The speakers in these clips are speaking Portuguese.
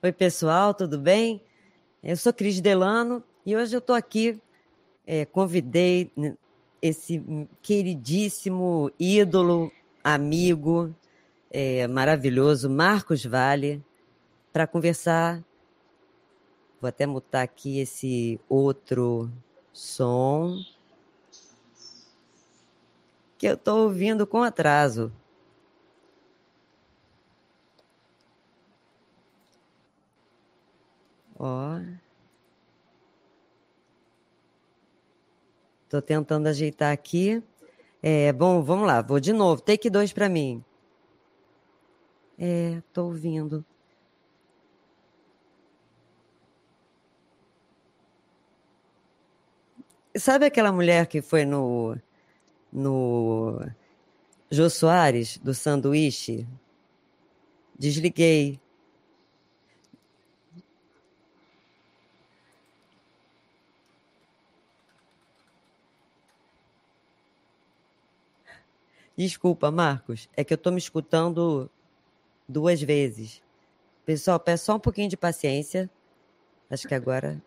Oi, pessoal, tudo bem? Eu sou Cris Delano e hoje eu estou aqui, é, convidei esse queridíssimo ídolo, amigo, é, maravilhoso, Marcos Vale, para conversar. Vou até mutar aqui esse outro som que eu estou ouvindo com atraso. Ó. Estou tentando ajeitar aqui. É, bom, vamos lá, vou de novo. Take dois para mim. É, tô ouvindo. Sabe aquela mulher que foi no no Jô Soares do sanduíche? Desliguei. Desculpa, Marcos, é que eu estou me escutando duas vezes. Pessoal, peço só um pouquinho de paciência. Acho que agora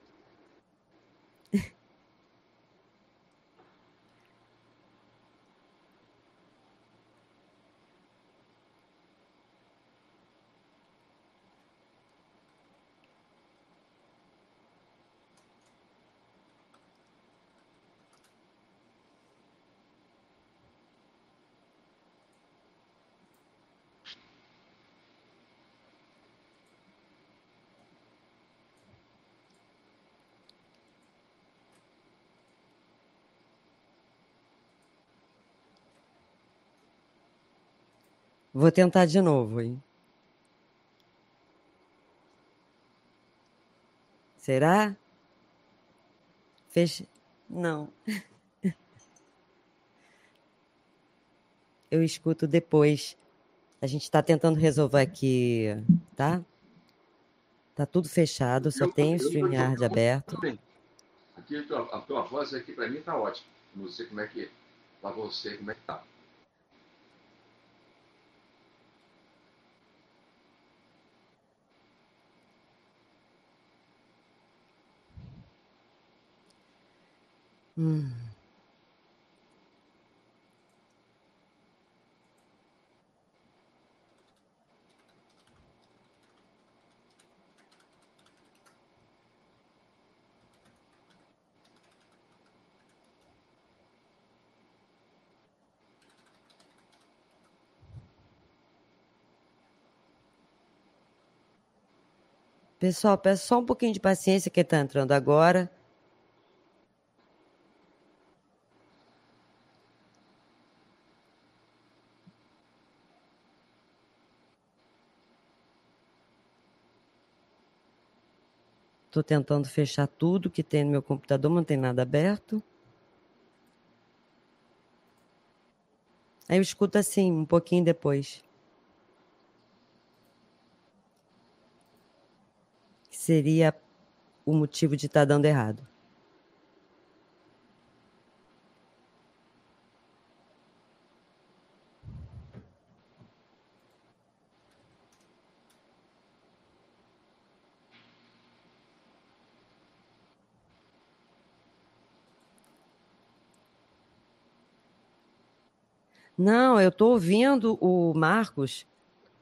Vou tentar de novo, hein? Será? Fecha. Não. Eu escuto depois. A gente está tentando resolver aqui, tá? Tá tudo fechado, só eu, tem o StreamYard aberto. Aqui a tua, a tua voz aqui para mim tá ótima. Não sei como é que para você como é que tá. Pessoal, peço só um pouquinho de paciência que está entrando agora. Estou tentando fechar tudo que tem no meu computador, não tem nada aberto. Aí eu escuto assim, um pouquinho depois. Que seria o motivo de estar tá dando errado. Não, eu estou ouvindo o Marcos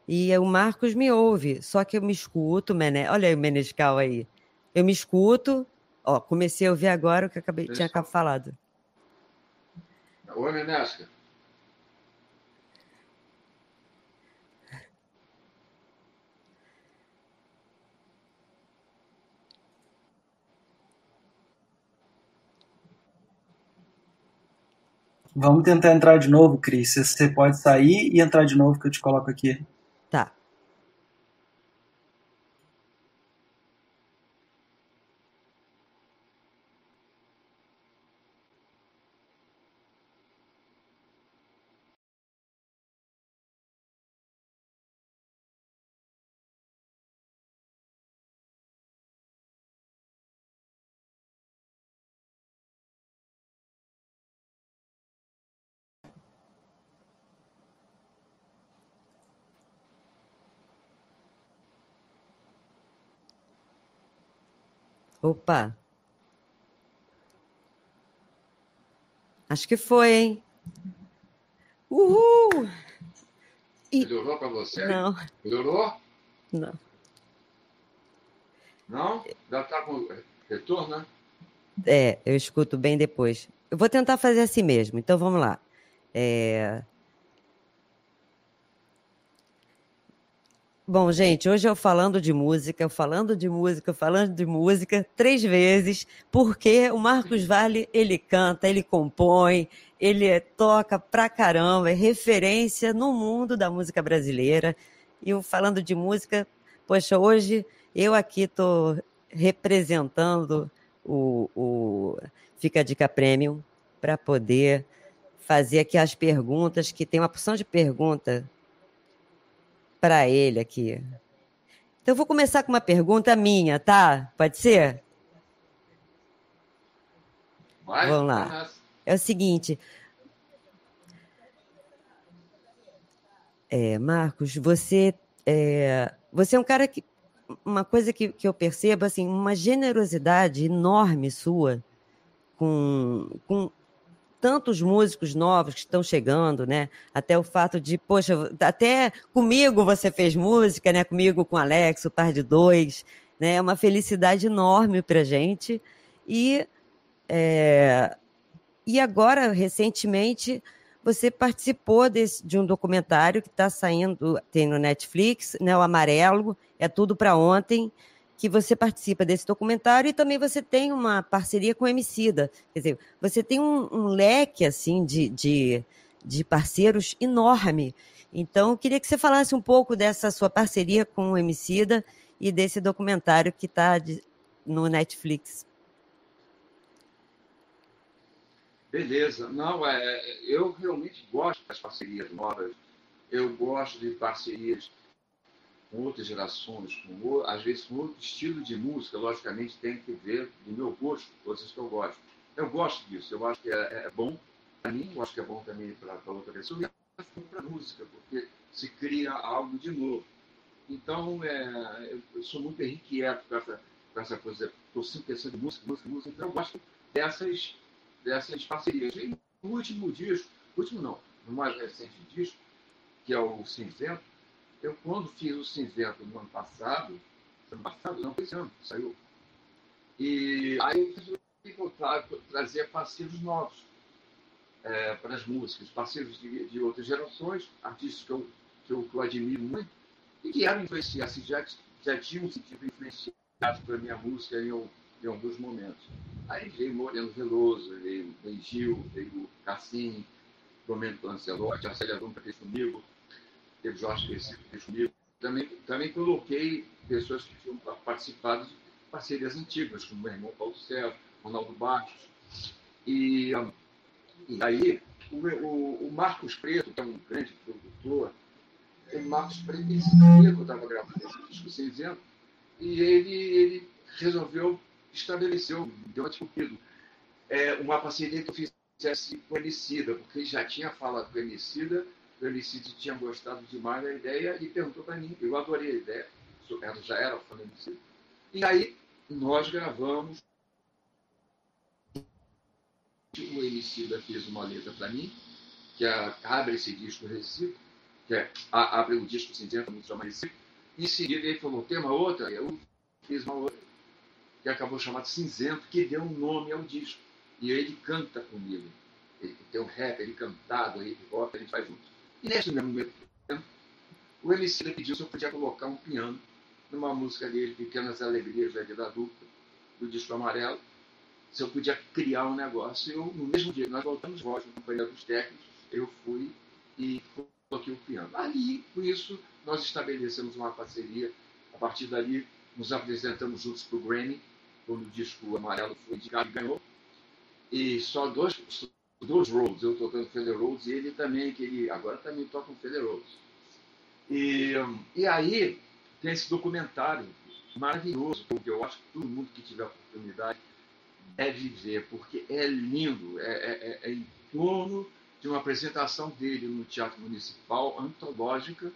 e o Marcos me ouve, só que eu me escuto, Mené. Olha aí o Menescal aí. Eu me escuto, ó, comecei a ouvir agora o que eu acabei, tinha acabado falado. Oi, Menesca. Vamos tentar entrar de novo, Cris. Você pode sair e entrar de novo que eu te coloco aqui. Tá. Opa! Acho que foi, hein? Uhul! E... Melhorou para você? Não. Melhorou? Não. Não? Já está com retorno, né? É, eu escuto bem depois. Eu vou tentar fazer assim mesmo, então vamos lá. É... Bom, gente, hoje eu falando de música, falando de música, falando de música três vezes, porque o Marcos Vale, ele canta, ele compõe, ele toca pra caramba, é referência no mundo da música brasileira. E eu falando de música, poxa, hoje eu aqui estou representando o, o Fica a Dica Premium para poder fazer aqui as perguntas, que tem uma porção de pergunta para ele aqui. Então, eu vou começar com uma pergunta minha, tá? Pode ser? Vai, Vamos lá. É o seguinte. É, Marcos, você é, você é um cara que. Uma coisa que, que eu percebo, assim, uma generosidade enorme sua com, com tantos músicos novos que estão chegando, né? Até o fato de, poxa, até comigo você fez música, né? Comigo, com o Alex, o Par de Dois, né? É uma felicidade enorme para gente. E, é... e agora, recentemente, você participou desse, de um documentário que está saindo, tem no Netflix, né? O Amarelo, é tudo para ontem que você participa desse documentário e também você tem uma parceria com o Emicida. Quer dizer, você tem um, um leque assim de, de, de, parceiros enorme. Então, queria que você falasse um pouco dessa sua parceria com o Emicida e desse documentário que está no Netflix. Beleza. Não, é, eu realmente gosto das parcerias novas. Eu gosto de parcerias com outras gerações, com, às vezes com outro estilo de música, logicamente tem que ver do meu gosto, coisas que eu gosto. Eu gosto disso, eu acho que é, é bom para mim, eu acho que é bom também para outra pessoa, e é para a música, porque se cria algo de novo. Então, é, eu sou muito inquieto com essa, com essa coisa, estou sempre pensando em música, música, música, então eu gosto dessas, dessas parcerias. E o último disco, último não, no mais recente disco, que é o Cinzento, eu, quando fiz o cinzento no ano passado, ano passado, não, esse ano, saiu. E aí eu resolvi trazer parceiros novos é, para as músicas, parceiros de, de, outras gerações, artistas que eu, que eu, que eu admiro muito e que eram influenciados, assim, já, já tinham sido influenciados pela minha música em, em alguns momentos. Aí veio Moreno Veloso, veio, veio Gil, veio Domênico Lancelotti, a Célia Dom fez comigo, Jorge fez comigo. Também, também coloquei pessoas que tinham participado de parcerias antigas, como meu irmão Paulo César, Ronaldo Bastos. E, e aí, o, o, o, Marcos Preto, que é um grande produtor, o Marcos Preto, sabia que eu estava gravando esse disco cinzento, e ele, ele resolveu, estabeleceu, deu uma desculpido, é, uma parceria que eu fizesse com o Emicida, porque ele já tinha falado com Emicida o Elicide tinha gostado demais da ideia e perguntou para mim. Eu adorei a ideia, ela já era fã. E aí nós gravamos. O Emicida fez uma letra para mim, que é Abre esse disco Recife, que é Abre o disco cinzento, muito chama Recife. Em seguida ele falou, tem uma outra? Eu fiz uma outra, que acabou chamada Cinzento, que deu um nome ao disco. E ele canta comigo. Ele tem um rap, ele cantado, ele hop, a gente faz junto. E nesse mesmo tempo, o MC pediu se eu podia colocar um piano numa música dele, Pequenas Alegrias da Vida Adulta, do disco amarelo, se eu podia criar um negócio. Eu, no mesmo dia, nós voltamos voz com companhia dos técnicos, eu fui e coloquei o piano. Ali, com isso, nós estabelecemos uma parceria. A partir dali, nos apresentamos juntos para o Grammy, quando o disco amarelo foi indicado e ganhou. E só dois, dos Rhodes, eu tocando Fender Rhodes, e ele também, que ele agora também toca um Fender Rhodes. E, e aí tem esse documentário maravilhoso, que eu acho que todo mundo que tiver oportunidade deve ver, porque é lindo, é, é, é, é em torno de uma apresentação dele no Teatro Municipal, antológica,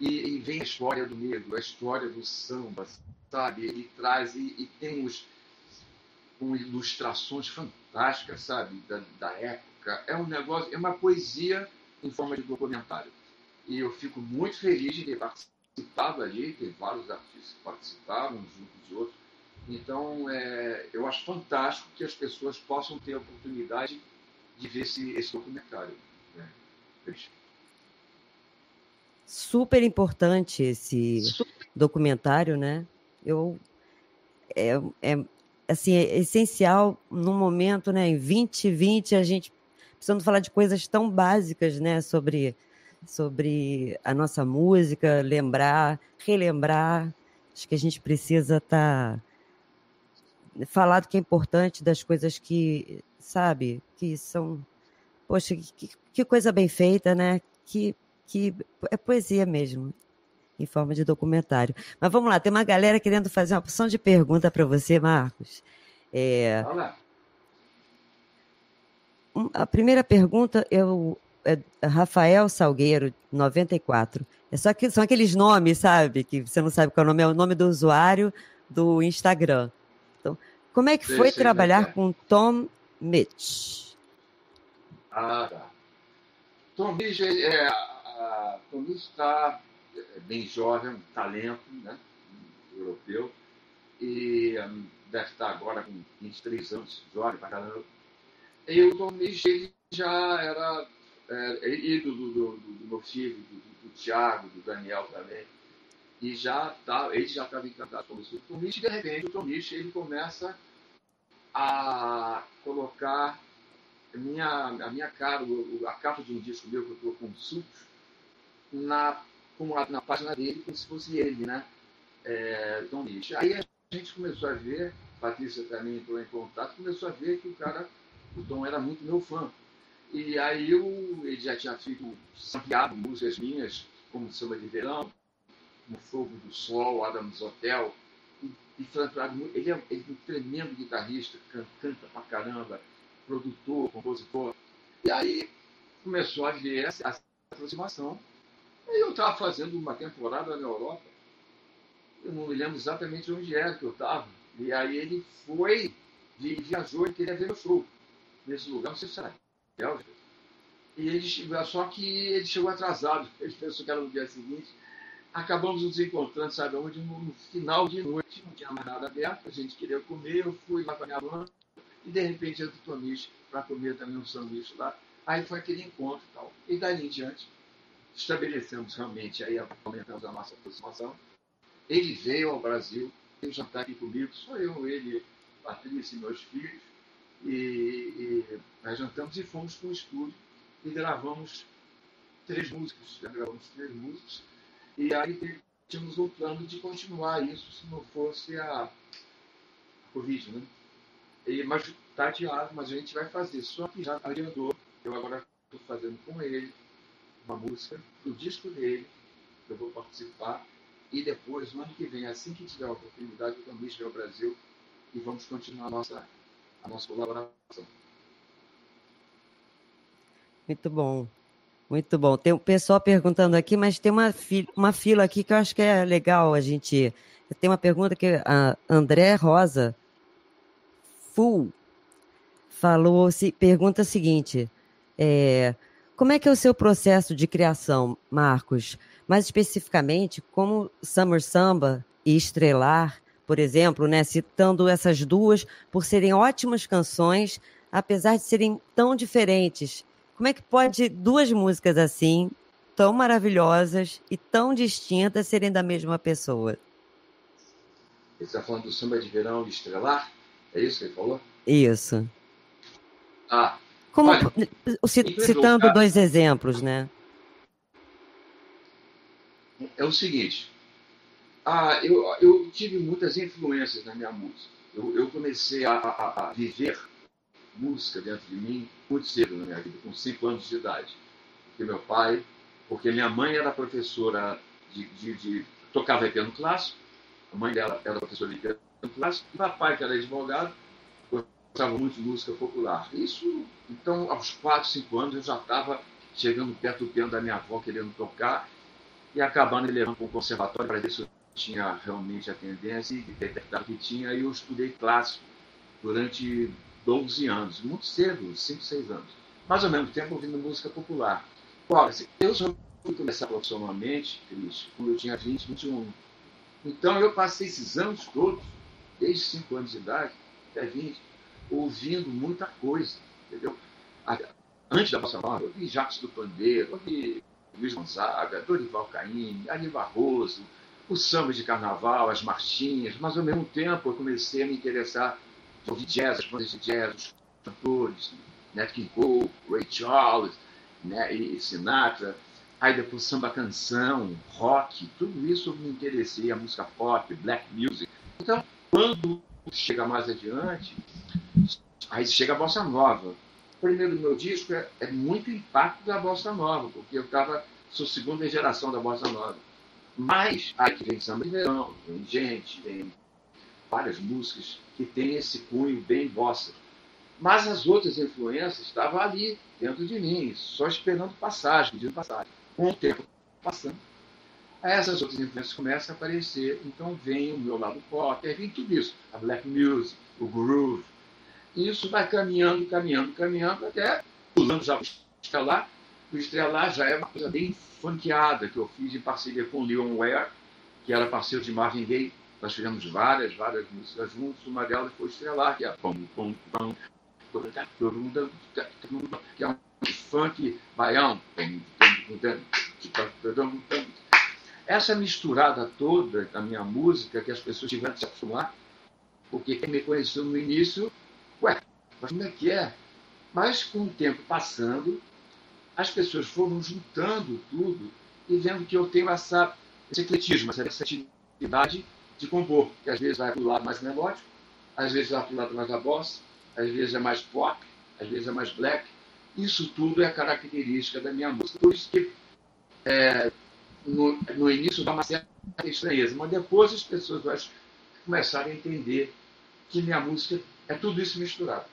e, e, vem a história do negro, a história do samba, sabe? Ele traz, e, e tem os, com ilustrações fantásticas, sabe, da, da época. É um negócio, é uma poesia em forma de documentário. E eu fico muito feliz de ter participado ali, tem vários artistas que participaram, juntos de outros. Então, é, eu acho fantástico que as pessoas possam ter a oportunidade de ver esse, esse documentário. Né? Super importante esse Super. documentário, né? Eu é, é, assim, é essencial no momento, né? Em 2020, a gente precisando falar de coisas tão básicas, né? Sobre, sobre a nossa música, lembrar, relembrar. Acho que a gente precisa estar tá, falar do que é importante, das coisas que, sabe, que são. Poxa, que, que coisa bem feita, né? Que, que é poesia mesmo em forma de documentário. Mas vamos lá, tem uma galera querendo fazer uma opção de pergunta para você, Marcos. É... A primeira pergunta é o é Rafael Salgueiro, 94. É só que são aqueles nomes, sabe? Que você não sabe qual é o nome, é o nome do usuário do Instagram. Então, como é que foi trabalhar né? com Tom Mitch? Ah, tá. Tom Mitch, é, Tom Mitch está é bem jovem, um talento né, europeu, e um, deve estar agora com 23 anos, jovem para caramba. E o Tom ele já era é, ídolo do, do, do, meu filho, do, do, Tiago, do Daniel também, e já tá, ele já estava encantado com isso. O Tom Misch, de repente, o Tom Misch, ele começa a colocar a minha, a minha cara, a capa de um disco meu que eu estou com sucos, na como na página dele, como se fosse ele, né? É, Tom Nietzsche. Aí a gente começou a ver, Patrícia também entrou em contato, começou a ver que o cara, o Tom era muito meu fã. E aí eu, ele já tinha feito sampleado músicas minhas, como Samba de Verão, No Fogo do Sol, Adams Hotel, e, e ele, é, ele é um tremendo guitarrista, canta, pra caramba, produtor, compositor. E aí começou a ver essa aproximação Aí eu estava fazendo uma temporada na Europa, eu não me lembro exatamente onde era que eu estava. E aí ele foi, viajou e queria ver meu show nesse lugar, se era Bélgica. E ele, só que ele chegou atrasado, ele pensou que era no dia seguinte. Acabamos nos encontrando, sabe onde? No, final de noite, não tinha mais nada aberto, a gente queria comer, eu fui lá com a minha banda, e de repente o Tonis para comer também um sanduíche lá. Aí foi aquele encontro e tal. E daí em diante, estabelecemos realmente, aí aumentamos a nossa aproximação. Ele veio ao Brasil, veio jantar aqui comigo, sou eu, ele, Patrícia e meus filhos, e, e nós jantamos e fomos para o estúdio e gravamos três músicas, já gravamos três músicas, e aí tínhamos o plano de continuar isso se não fosse a, a Covid, né? E, mas está adiado, mas a gente vai fazer, só que já adiantou, eu agora estou fazendo com ele, uma música do disco dele, que eu vou participar, e depois, no ano que vem, assim que tiver a oportunidade, eu também estiver ao Brasil e vamos continuar a nossa, a nossa colaboração. Muito bom. Muito bom. Tem o um pessoal perguntando aqui, mas tem uma, fila, uma fila aqui que eu acho que é legal a gente. Tem uma pergunta que a André Rosa Full falou, se, pergunta a seguinte: é, como é que é o seu processo de criação, Marcos? Mais especificamente, como Summer Samba e Estrelar, por exemplo, né, citando essas duas por serem ótimas canções, apesar de serem tão diferentes. Como é que pode duas músicas assim, tão maravilhosas e tão distintas, serem da mesma pessoa? Você está falando do samba de verão e estrelar? É isso que ele falou? Isso. Ah, como, Olha, citando dois exemplos, né? É o seguinte, ah, eu, eu tive muitas influências na minha música. Eu, eu comecei a, a, a, viver música dentro de mim muito cedo na minha vida, com cinco anos de idade. Porque meu pai, porque minha mãe era professora de, de, de tocava piano clássico, a mãe dela era professora de piano clássico, e papai, que era advogado, gostava muito de música popular. Isso, então, aos 4, 5 anos, eu já estava chegando perto do piano da minha avó, querendo tocar, e acabando levando para um conservatório para ver se eu tinha realmente a tendência e detectar que tinha. Aí eu estudei clássico durante 12 anos, muito cedo, 5, 6 anos. Mas ao mesmo tempo ouvindo música popular. Ora, eu só fui começar profissionalmente, Cris, quando eu tinha 20, 21. Então eu passei esses anos todos, desde 5 anos de idade até 20, ouvindo muita coisa, entendeu? Antes da Bossa Nova, eu ouvi Jacques do Pandeiro, ouvi Luiz Gonzaga, Dorival Caymmi, Ari Barroso, o samba de carnaval, as marchinhas, mas ao mesmo tempo eu comecei a me interessar por jazz, as bandas de jazz, os cantores, Nat King Cole, Ray Charles, né, e Sinatra, aí depois samba canção, rock, tudo isso eu me interessei, a música pop, black music. Então, quando chega mais adiante, aí chega a bossa nova. O primeiro meu disco é, é muito impacto da bossa nova, porque eu estava, sou segunda geração da bossa nova. Mas aí vem samba de verão, vem gente, vem várias músicas que tem esse cunho bem bossa. Mas as outras influências estavam ali, dentro de mim, só esperando passagem, pedindo passagem. Com o tempo passando, essas outras influências começam a aparecer. Então vem o meu lado pop, aí vem tudo isso. A black music, o groove. E isso vai caminhando, caminhando, caminhando, até pulando já o estelar. O estelar já é uma coisa bem funkeada que eu fiz em parceria com o Leon Ware, que era parceiro de Marvin Gaye. Nós fizemos várias, várias músicas juntos. Uma delas foi Estrelar, que é pom, pom, pom, que é um funk baião. Essa misturada toda da minha música, que as pessoas tiveram que se acostumar, porque quem me conheceu no início, como é que é? Mas com o tempo passando, as pessoas foram juntando tudo e vendo que eu tenho essa, esse ecletismo, essa versatilidade de compor, que às vezes vai para o lado mais melódico, às vezes vai para o lado mais da bossa, às vezes é mais pop, às vezes é mais black. Isso tudo é característica da minha música. Por isso que é, no, no, início dá uma certa estranheza, mas depois as pessoas vão começar a entender que minha música é tudo isso misturado.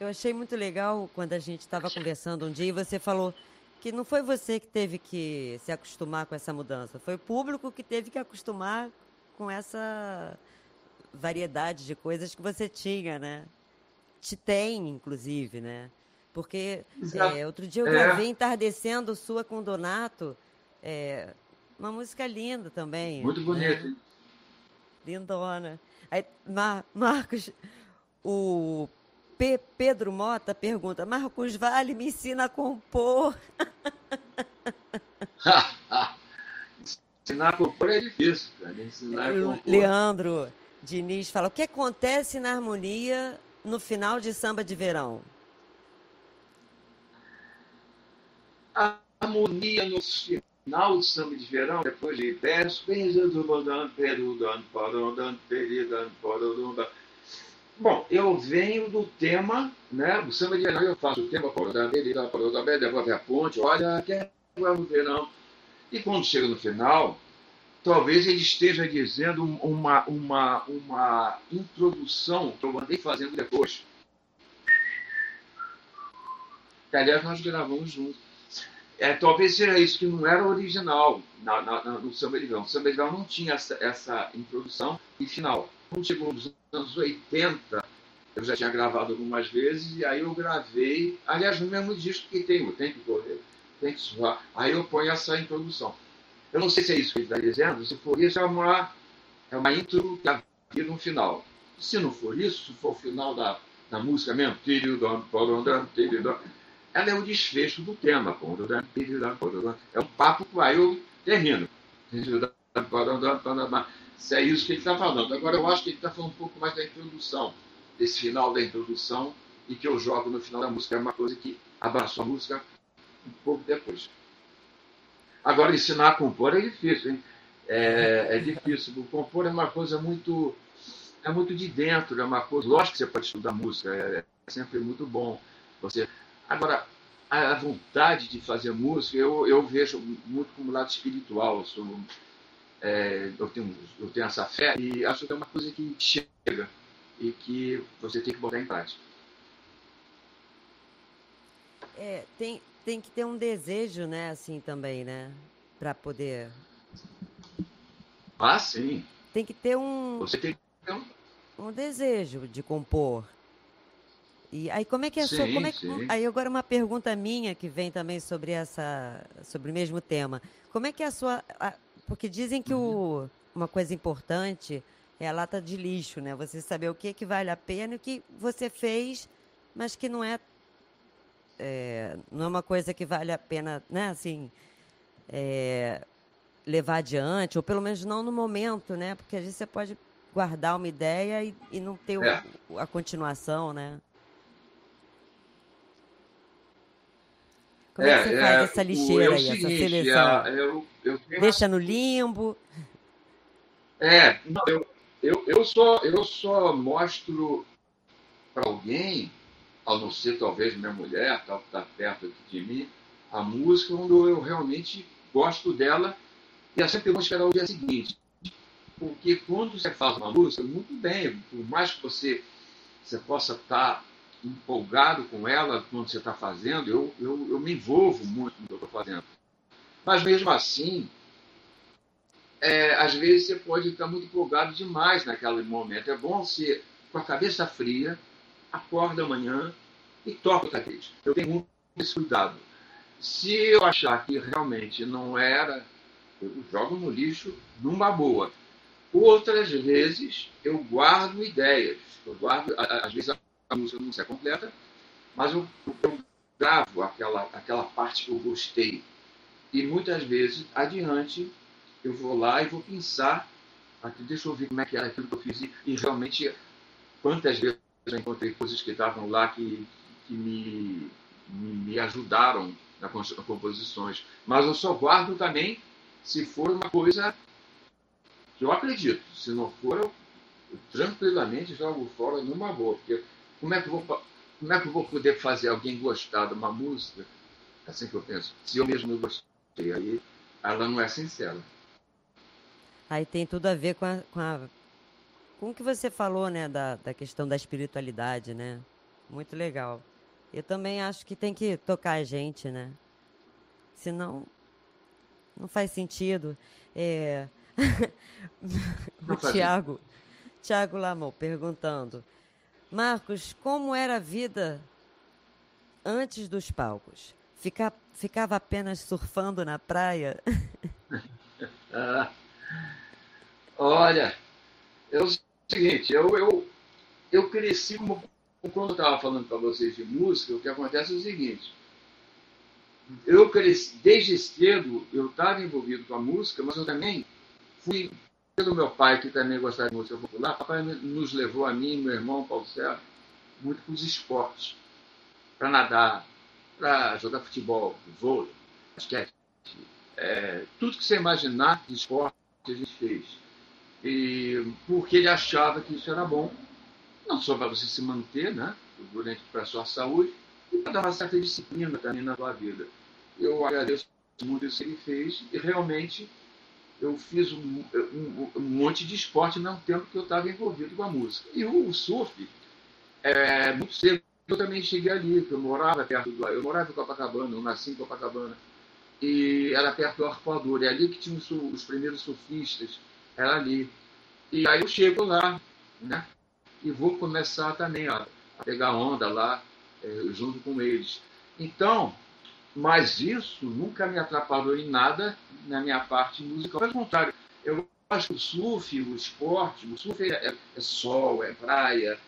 Eu achei muito legal quando a gente estava conversando um dia e você falou que não foi você que teve que se acostumar com essa mudança, foi o público que teve que acostumar com essa variedade de coisas que você tinha, né? Te tem, inclusive, né? Porque é, outro dia eu é. gravei é. Entardecendo Sua com Donato, é, uma música linda também. Muito bonita. Né? Lindona. Aí, Mar Marcos, o P Pedro Mota pergunta, Marcos Vale me ensina a compor. ensinar a compor é difícil, cara. Ensinar a compor. Leandro, Diniz fala: o que acontece na harmonia no final de samba de verão? A harmonia no final de samba de verão, depois de verso, Bom, eu venho do tema, né? O samba de verão eu faço o tema, depois a ponte, olha, quer o verão. E quando chega no final, talvez ele esteja dizendo uma, uma, uma introdução que eu andei fazendo depois. Que, aliás, nós gravamos juntos. É, talvez seja isso, que não era original na, na, no Samba de Verão. O Samba de Verão não tinha essa, essa introdução e final. Quando chegou nos anos 80, eu já tinha gravado algumas vezes, e aí eu gravei, aliás, no mesmo disco que tem, tem que correr, tem que suar. Aí eu ponho essa introdução. Eu não sei se é isso que ele está dizendo, se for isso, é uma, é uma intro que havia no final. Se não for isso, se for o final da, da música mesmo, ela é o desfecho do tema. É um papo aí eu termino. Se é isso que ele está falando. Agora, eu acho que ele está falando um pouco mais da introdução, desse final da introdução, e que eu jogo no final da música. É uma coisa que abraçou a música um pouco depois. Agora, ensinar a compor é difícil, hein? É, é difícil. O compor é uma coisa muito. É muito de dentro, é uma coisa. Lógico que você pode estudar música, é, é sempre muito bom. Você. Agora, a vontade de fazer música, eu, eu vejo muito como lado espiritual. Eu, sou, é, eu, tenho, eu tenho essa fé e acho que é uma coisa que chega e que você tem que botar em prática. É, tem, tem que ter um desejo, né, assim também, né? Para poder. Ah, sim. Tem que ter um. Você tem que ter um. um desejo de compor. E aí como é que é a sua, como é que, aí agora uma pergunta minha que vem também sobre essa sobre o mesmo tema. Como é que é a sua a, porque dizem que uhum. o, uma coisa importante é a lata de lixo, né? Você saber o que que vale a pena e o que você fez, mas que não é, é não é uma coisa que vale a pena, né? Assim, é, levar adiante ou pelo menos não no momento, né? Porque às vezes você pode guardar uma ideia e, e não ter é. o, a continuação, né? Como é, é que você faz é, essa lixeira aí, seguinte, essa seleção? É, eu, eu Deixa no limbo? É, não, eu, eu, eu, só, eu só mostro para alguém, ao não ser talvez minha mulher, tal, que está perto de mim, a música quando eu realmente gosto dela e eu sempre vou esperar o dia seguinte. Porque quando você faz uma música, muito bem, por mais que você, você possa estar tá empolgado com ela quando você está fazendo, eu, eu, eu me envolvo muito no que eu estou fazendo. Mas mesmo assim, é, às vezes você pode estar muito empolgado demais naquele momento. É bom você, com a cabeça fria, acorda amanhã e toca o tapete. Eu tenho muito esse cuidado. Se eu achar que realmente não era, eu jogo no lixo numa boa. Outras vezes eu guardo ideias. Eu guardo, às vezes a música não é completa, mas eu, eu gravo aquela, aquela parte que eu gostei. E muitas vezes, adiante, eu vou lá e vou pensar, aqui, deixa eu ver como é que era aquilo que eu fiz. E, e realmente, quantas vezes eu encontrei coisas que estavam lá que, que me, me ajudaram nas composições. Mas eu só guardo também se for uma coisa que eu acredito. Se não for, eu, eu tranquilamente jogo fora numa boa. Porque como é que eu vou, como é que eu vou poder fazer alguém gostar de uma música? É assim que eu penso. Se eu mesmo não gostei, aí ela não é sincera. Aí tem tudo a ver com a, com, a, com o que você falou, né, da, da questão da espiritualidade, né? Muito legal. Eu também acho que tem que tocar a gente, né? Senão, não faz sentido. É... o Tiago, Tiago Lamou perguntando Marcos, como era a vida antes dos palcos? Fica, ficava apenas surfando na praia? ah, olha, é o seguinte, eu, eu, eu cresci como quando eu estava falando para vocês de música, o que acontece é o seguinte. Eu cresci, desde cedo, eu estava envolvido com a música, mas eu também fui pelo meu pai, que também gostava de música popular, papai nos levou a mim e meu irmão, Paulo Sérgio, muito para os esportes. Para nadar, para jogar futebol, vôlei, basquete. É, tudo que você imaginar de esporte a gente fez. E porque ele achava que isso era bom, não só para você se manter, né, durante para a sua saúde, e para dar uma certa disciplina também na sua vida. Eu agradeço muito isso que ele fez e realmente eu fiz um, um, um, monte de esporte no tempo que eu estava envolvido com a música. E o, o surf, é, muito cedo, eu também cheguei ali, eu morava perto do. Eu morava em Copacabana, eu nasci em Copacabana. E era perto do Arpoador, é ali que tinha os, os primeiros surfistas, era ali. E aí eu chego lá, né? E vou começar também ó, a pegar onda lá, é, junto com eles. Então, mas isso nunca me atrapalhou em nada na minha parte musical. Pelo contrário, eu acho que o surf, o esporte, o surf é, é, é sol, é praia,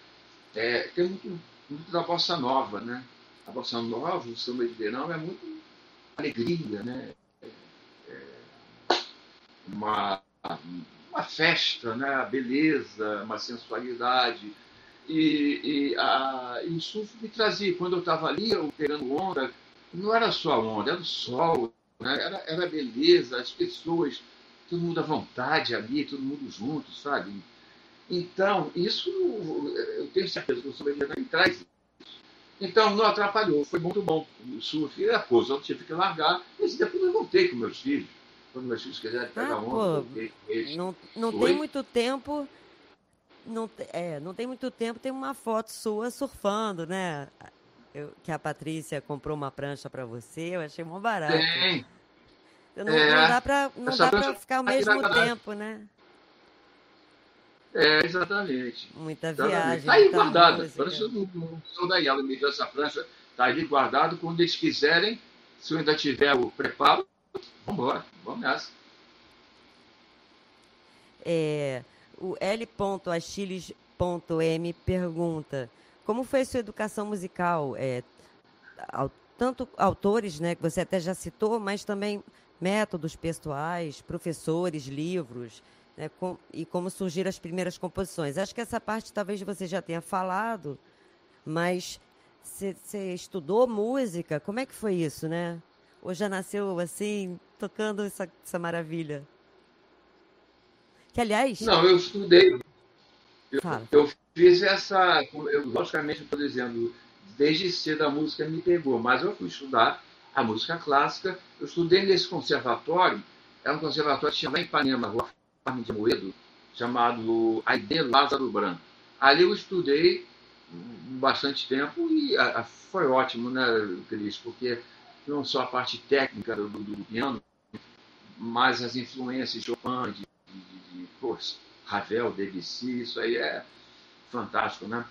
é, tem muito, muito da bossa nova, né? A bossa nova, o samba de verão, é muito alegria, né? É, é uma, uma festa, né? A beleza, uma sensualidade. E, e, a, e o surf me trazia, quando eu estava ali, eu pegando onda, não era só a onda, era o sol, né? era, era a beleza, as pessoas, todo mundo à vontade ali, todo mundo junto, sabe? Então, isso eu tenho certeza que o também traz isso. Então, não atrapalhou, foi muito bom. O surf era coisa, eu tive que largar, mas depois eu voltei com meus filhos. Quando meus filhos quiserem pegar ah, onda, pô, eles. Não, não tem muito tempo. Não, é, não tem muito tempo, tem uma foto sua surfando, né? Eu, que a Patrícia comprou uma prancha para você, eu achei mó barato. Tem. Não, é, não dá para não dá para ficar ao mesmo tempo, né? É, exatamente. Muita Exatamente. viagem. Tá aí muita guardada. música. Parece que o sou daí, ela me deu essa prancha, tá ali guardado. Quando eles quiserem, se eu ainda tiver o preparo, vamos embora, vamos nessa. É, o L.Achilles.m pergunta: Como foi a sua educação musical? É, au- tanto autores, né, que você até já citou, mas também métodos pessoais, professores, livros, né, com- e como surgiram as primeiras composições. Acho que essa parte talvez você já tenha falado, mas você estudou música? Como é que foi isso, né? Ou já nasceu assim, tocando essa, essa maravilha? Que, aliás, Não, eu estudei. Eu, Fala. eu fiz essa. Eu, logicamente, estou dizendo, desde cedo a música me pegou, mas eu fui estudar a música clássica. Eu estudei nesse conservatório, é um conservatório que em Ipanema, Rua Farm de Moedo, chamado Aide Lázaro Branco. Ali eu estudei bastante tempo e a- a- foi ótimo, né, Cris? Porque não só a parte técnica do, do- piano, mas as influências de Chopin, de, de, de, de Ravel, Debussy, isso aí é fantástico, né?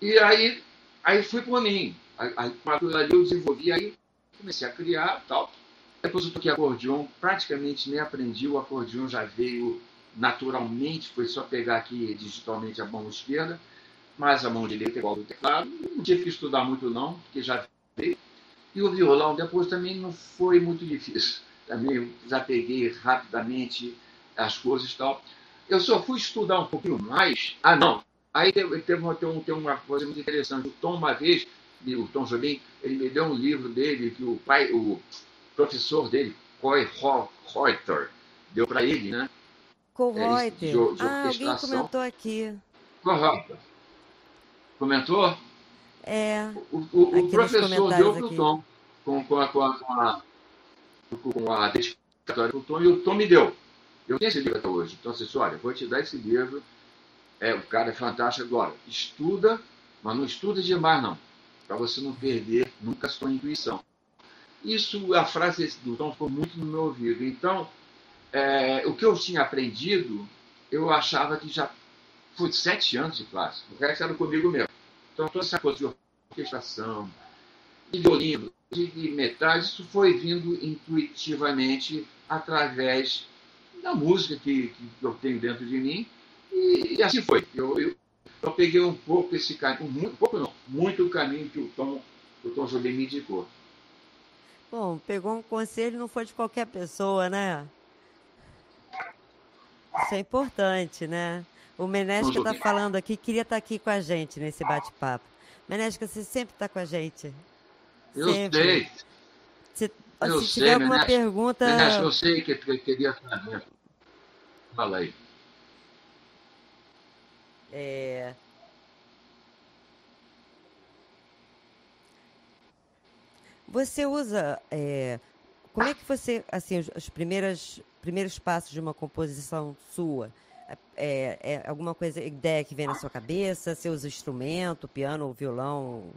E aí, aí fui por mim. Aí, aquilo ali eu desenvolvi, aí comecei a criar tal. Depois eu toquei acordeon, praticamente nem aprendi, o acordeon já veio naturalmente, foi só pegar aqui digitalmente a mão esquerda, mas a mão direita é igual do teclado. Não tive que estudar muito não, porque já veio. E o violão depois também não foi muito difícil. Também já peguei rapidamente as coisas e tal. Eu só fui estudar um pouquinho mais. Ah, não. Aí teve, teve uma, tem um- uma coisa muito interessante. O Tom, uma vez, o Tom Jobim, ele me deu um livro dele que o pai, o professor dele, Coy Reuter, deu para ele, né? Colreuter. de- de Ah, alguém comentou aqui. Correto. Comentou? É, O, o- o professor deu para o Tom, com, com a, com a, com a, com a dedicatória do Tom, e o Tom me deu. Eu tenho esse livro até hoje. Então, assim, olha, vou te dar esse livro. É, o cara é fantástico agora. Estuda, mas não estuda demais, não. Para você não perder nunca a sua intuição. Isso, a frase do Tom ficou muito no meu ouvido. Então, é, o que eu tinha aprendido, eu achava que já fui sete anos de classe. O resto era comigo mesmo. Então, toda essa coisa de orquestração, de violino, de, de metais, isso foi vindo intuitivamente através da música que, que eu tenho dentro de mim. E, e assim foi. Eu, eu, eu peguei um pouco esse caminho, um, um pouco não, muito o caminho que o Tom, o Tom Jobim me indicou. bom, pegou um conselho não foi de qualquer pessoa, né? Isso é importante, né? O Menesca está falando aqui, queria estar aqui com a gente nesse bate-papo. Menesca, você sempre está com a gente. Eu Sempre. sei, Se, Eu se sei, tiver alguma Menesca. pergunta. Ernesto, eu sei que eu queria saber. Fala aí. É... Você usa. é, Como é que você. Assim, os, os primeiras, primeiros passos de uma composição sua? É, é alguma coisa, ideia que vem na sua cabeça? Você usa instrumento, piano ou violão?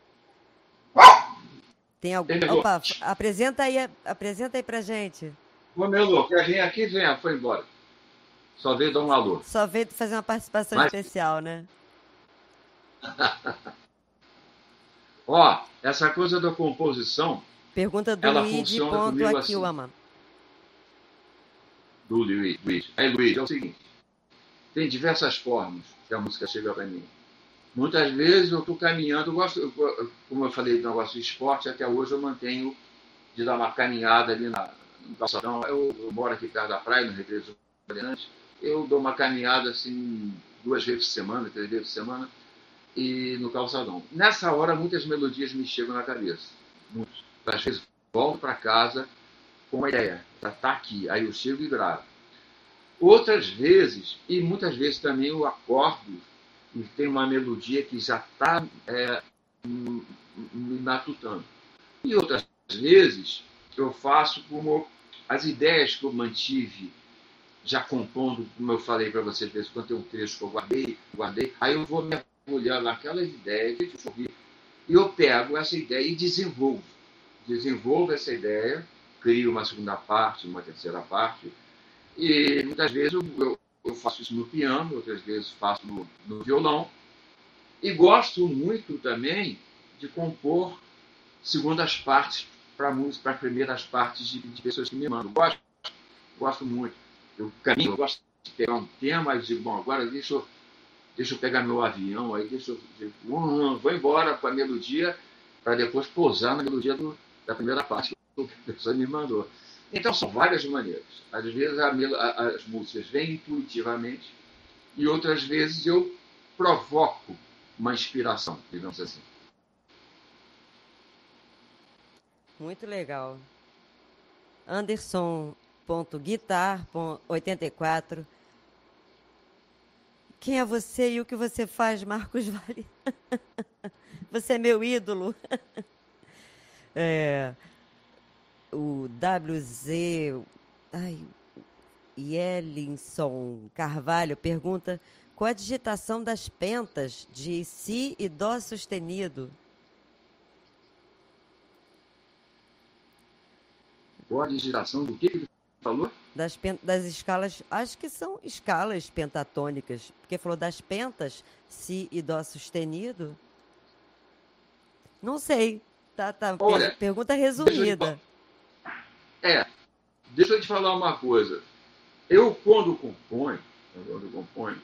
Tem algum. Opa, apresenta aí, apresenta aí pra gente. Ô, meu louco, quer vir aqui? Vem, foi embora. Só veio dar um alô. Só veio fazer uma participação Mas- especial, né? Ó, essa coisa da composição Pergunta do Luigi ponto comigo Akiwama. do Luiz. Luiz. É, Luiz, é o seguinte. Tem diversas formas que a música chega para mim. Muitas vezes eu estou caminhando, eu gosto, eu- como eu falei do negócio de esporte, até hoje eu mantenho de dar uma caminhada ali na, no calçadão. Eu, eu moro aqui perto da praia, no Recreio dos Bandeirantes. Eu dou uma caminhada assim, duas vezes por semana, três vezes por semana, e no calçadão. Nessa hora, muitas melodias me chegam na cabeça. Muitas. Às vezes, volto para casa com uma ideia, já está aqui. Aí eu chego e gravo. Outras vezes, e muitas vezes também eu acordo e tem uma melodia que já está é, me matutando. E outras vezes eu faço como as ideias que eu mantive já compondo, como eu falei para vocês, de vez em quando tem um trecho que eu guardei, guardei, aí eu vou mergulhar naquelas ideias que eu e eu pego essa ideia e desenvolvo. Desenvolvo essa ideia, crio uma segunda parte, uma terceira parte, e muitas vezes eu, eu, eu faço isso no piano, outras vezes faço no, no violão. E gosto muito também de compor segundas partes para música, para primeiras partes de, de, pessoas que me mandam. Gosto, gosto muito. Eu caminho, eu gosto de pegar um tema e dizer, bom, agora deixa eu, deixa eu pegar meu avião, aí deixa eu, uh, vou embora com a melodia para depois pousar na melodia do, da primeira parte que a pessoa me mandou. Então são várias maneiras. Às vezes a, a, as músicas vêm intuitivamente e outras vezes eu provoco uma inspiração, digamos assim. Muito legal. Anderson.guitar.84 Quem é você e o que você faz, Marcos Vale? você é meu ídolo. é, o WZ ai, Yelinson Carvalho pergunta qual a digitação das pentas de Si e Dó sustenido? Qual a digitação do que falou? Das, das escalas, acho que são escalas pentatônicas, porque falou das pentas, Si e Dó sustenido. Não sei. Tá, tá. Olha, pergunta resumida. É, deixa eu te falar uma coisa. Eu, quando componho, quando componho,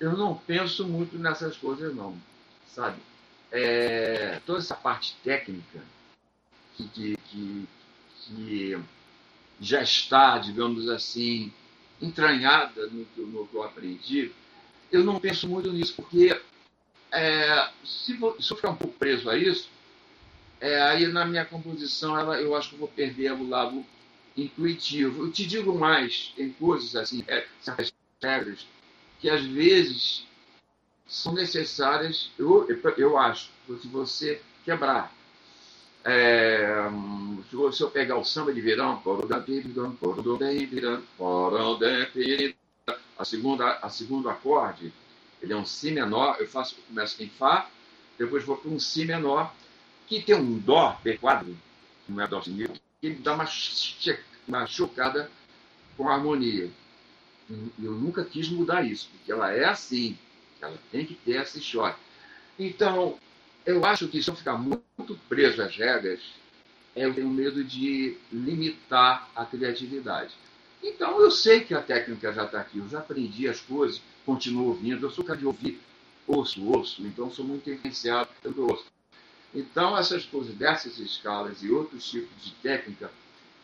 eu não penso muito nessas coisas, não, sabe? É, toda essa parte técnica que, que, que, que, já está, digamos assim, entranhada no, que eu aprendi, eu não penso muito nisso, porque é, se, se eu ficar um pouco preso a isso, é, aí na minha composição ela, eu acho que eu vou perder o lado intuitivo. Eu te digo mais, tem coisas assim, é, certas regras, que às vezes são necessárias, eu, eu acho, se você quebrar. É, se eu pegar o samba de verão, a segunda, a segundo acorde, ele é um si menor, eu faço, começo em Fá, depois vou para um Si menor, que tem um Dó B4, que não é Dó que ele dá uma, uma chocada com a harmonia. Eu nunca quis mudar isso, porque ela é assim, ela tem que ter esse choque. Então, eu acho que se eu ficar muito preso às regras, eu tenho medo de limitar a criatividade. Então, eu sei que a técnica já está aqui, eu já aprendi as coisas, continuo ouvindo, eu sou cara de ouvir, ouço, ouço, então sou muito influenciado pelo ouço. Então, essas coisas dessas escalas e outros tipos de técnica,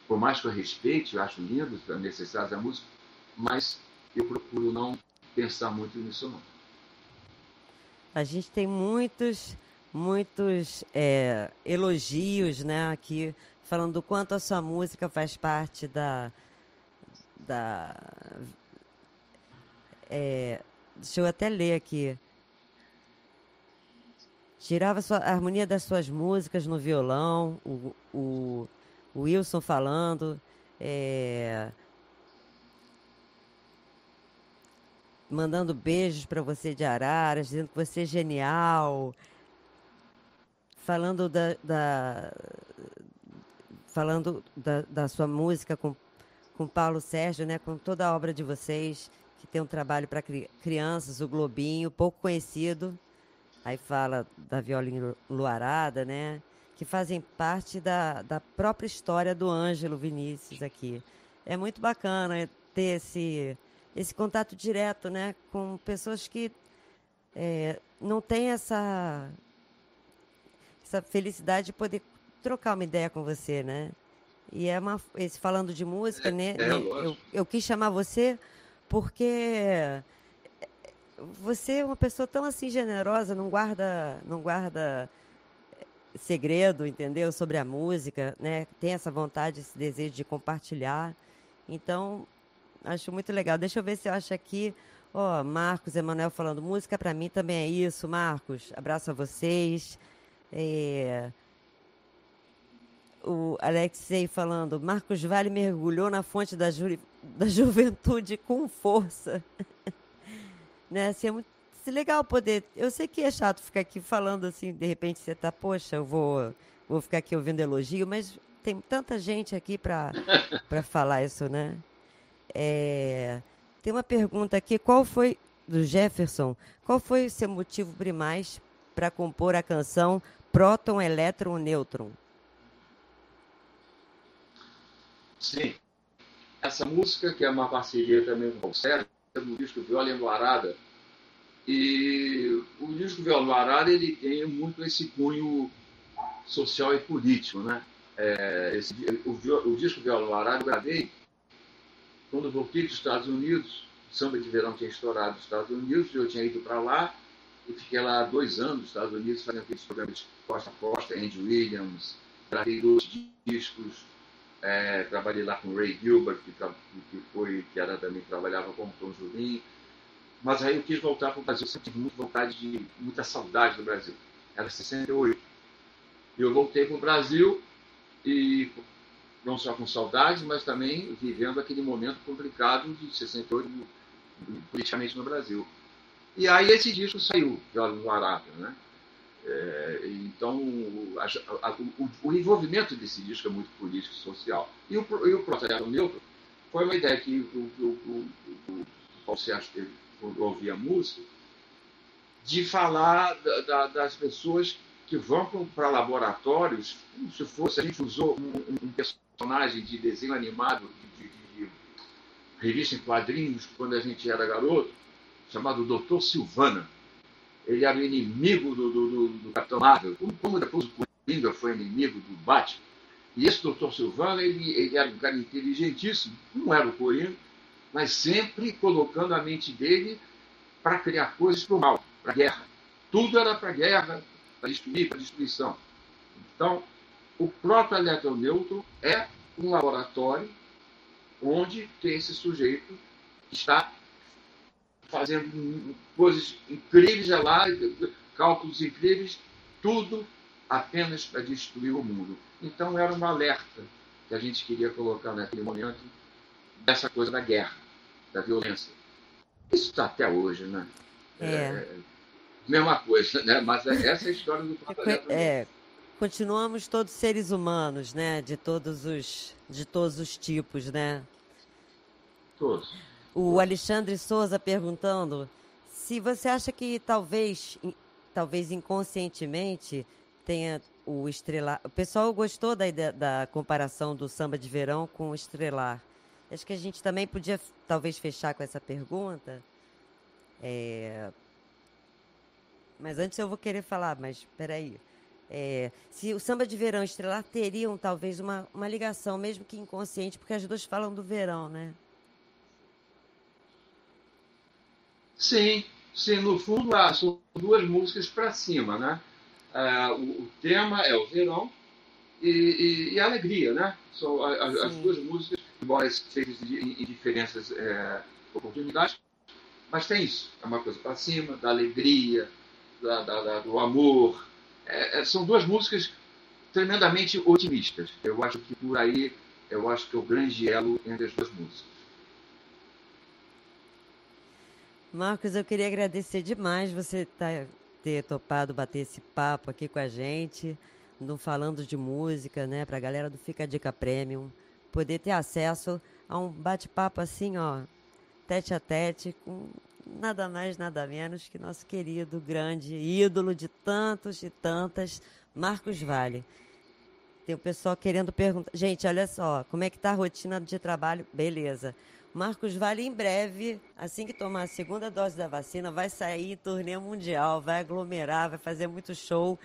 por mais que eu respeite, eu acho lindos, necessários da música, mas eu procuro não pensar muito nisso não. A gente tem muitos, muitos é, elogios, né, aqui, falando do quanto a sua música faz parte da, da é, deixa eu até ler aqui. Tirava a harmonia das suas músicas no violão, o, o, o Wilson falando, é, mandando beijos para você de Araras, dizendo que você é genial, falando da, da falando da, da, sua música com, com Paulo Sérgio, né, com toda a obra de vocês, que tem um trabalho para crianças, o Globinho, pouco conhecido, Aí fala da viola luarada, né? Que fazem parte da, da própria história do Ângelo Vinícius aqui. É muito bacana ter esse, esse contato direto, né? Com pessoas que é, não têm essa, essa felicidade de poder trocar uma ideia com você, né? E é uma, esse falando de música, né? É, eu, eu quis chamar você porque você é uma pessoa tão assim generosa, não guarda, não guarda eh, segredo, entendeu? Sobre a música, né? Tem essa vontade, esse desejo de compartilhar. Então, acho muito legal. Deixa eu ver se eu acho aqui. Ó, oh, Marcos Emanuel falando, música para mim também é isso, Marcos. Abraço a vocês. É... O Alexei falando, Marcos Vale mergulhou na fonte da, ju... da juventude com força. né? Assim, é muito é legal poder. Eu sei que é chato ficar aqui falando assim, de repente você tá, poxa, eu vou, vou ficar aqui ouvindo elogio, mas tem tanta gente aqui para falar isso, né? É, Tem uma pergunta aqui, qual foi, do Jefferson, qual foi o seu motivo primaz para compor a canção Próton, Elétron, Nêutron? Sim. Essa música, que é uma parceria também com o Sérgio, do disco Viola Embarada. E o disco Viola Embarada, ele tem muito esse cunho social e político, né? É, esse, o, o, disco Viola Embarada eu gravei quando voltei dos Estados Unidos. Samba de verão tinha estourado nos Estados Unidos, eu tinha ido para lá e fiquei lá dois anos nos Estados Unidos fazendo aqueles programas de Costa a Costa, Andy Williams, gravei dois discos, é, trabalhei lá com Ray Gilbert, que, que, foi, que era, também trabalhava com Tom Jobim. Mas aí eu quis voltar para o Brasil, tive muita vontade de, muita saudade do Brasil. Era 68. E eu voltei para o Brasil e não só com saudades, mas também vivendo aquele momento complicado de 68 politicamente no Brasil. E aí esse disco saiu, Jovem Arábia, né? É, então, a, a, o, o, envolvimento desse disco é muito político e social. E o, e o processo neutro foi uma ideia que o, o, o, Paulo Sérgio teve quando ouvia música, de falar da, da, das pessoas que vão para laboratórios, como se fosse, a gente usou um, um personagem de desenho animado, de, de, de, revista em quadrinhos, quando a gente era garoto, chamado Doutor Silvana ele era inimigo do, do, do, do Capitão Marvel, como, como, depois o Coringa foi inimigo do Batman. E esse doutor Silvano, ele, ele era um cara inteligentíssimo, não era o Coringa, mas sempre colocando a mente dele para criar coisas para o mal, para a guerra. Tudo era para a guerra, para destruir, para destruição. Então, o protoeletronêutron é um laboratório onde tem esse sujeito que está fazendo coisas incríveis lá, cálculos incríveis, tudo apenas para destruir o mundo. Então era um alerta que a gente queria colocar naquele momento dessa coisa da guerra, da violência. Isso está até hoje, né? É. é. Mesma coisa, né? Mas é, essa é a história do É, continuamos todos seres humanos, né? De todos os, de todos os tipos, né? Todos. O Alexandre Souza perguntando se você acha que talvez, talvez inconscientemente tenha o estrelar. O pessoal gostou da, ideia, da comparação do samba de verão com o estrelar. Acho que a gente também podia talvez fechar com essa pergunta. É... Mas antes eu vou querer falar, mas espera aí. É, se o samba de verão e estrelar teriam talvez uma, uma ligação, mesmo que inconsciente, porque as duas falam do verão, né? Sim, sim, no fundo ah, são duas músicas para cima, né? Ah, o, o, tema é o verão e, e, e a alegria, né? São as, as duas músicas, embora sejam em, em diferentes é, oportunidades, mas tem isso, é uma coisa para cima, da alegria, da, da, da, do amor. É, é, são duas músicas tremendamente otimistas. Eu acho que por aí, eu acho que é o grande elo entre as duas músicas. Marcos, eu queria agradecer demais você tá, ter topado bater esse papo aqui com a gente, no Falando de Música, né, para a galera do Fica Dica Premium, poder ter acesso a um bate-papo assim, ó, tete a tete, com nada mais, nada menos que nosso querido, grande ídolo de tantos e tantas, Marcos Vale. Tem o pessoal querendo perguntar. Gente, olha só, como é que tá a rotina de trabalho? Beleza. Marcos Vale, em breve, assim que tomar a segunda dose da vacina, vai sair turnê mundial, vai aglomerar, vai fazer muito show.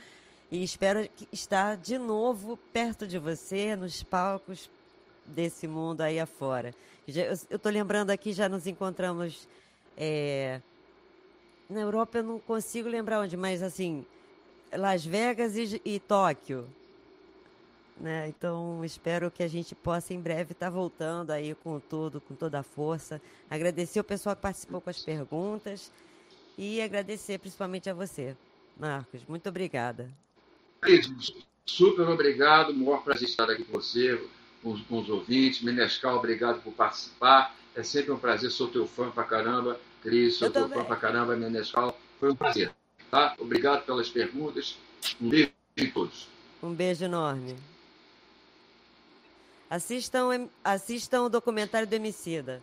E espero estar de novo perto de você, nos palcos desse mundo aí afora. Eu estou lembrando aqui, já nos encontramos é, na Europa, eu não consigo lembrar onde, mas assim, Las Vegas e, e Tóquio. Né? Então, espero que a gente possa em breve estar tá voltando aí com tudo, com toda a força. Agradecer o pessoal que participou com as perguntas e agradecer principalmente a você, Marcos. Muito obrigada. Super obrigado, maior prazer estar aqui com você, com, com os ouvintes. Menescal, obrigado por participar. É sempre um prazer, sou teu fã pra caramba. Cris, sou Eu teu também. fã pra caramba, Menescal. Foi um prazer. Tá? Obrigado pelas perguntas. Um beijo em todos. Um beijo enorme. Assistam, assistam o documentário do Emicida.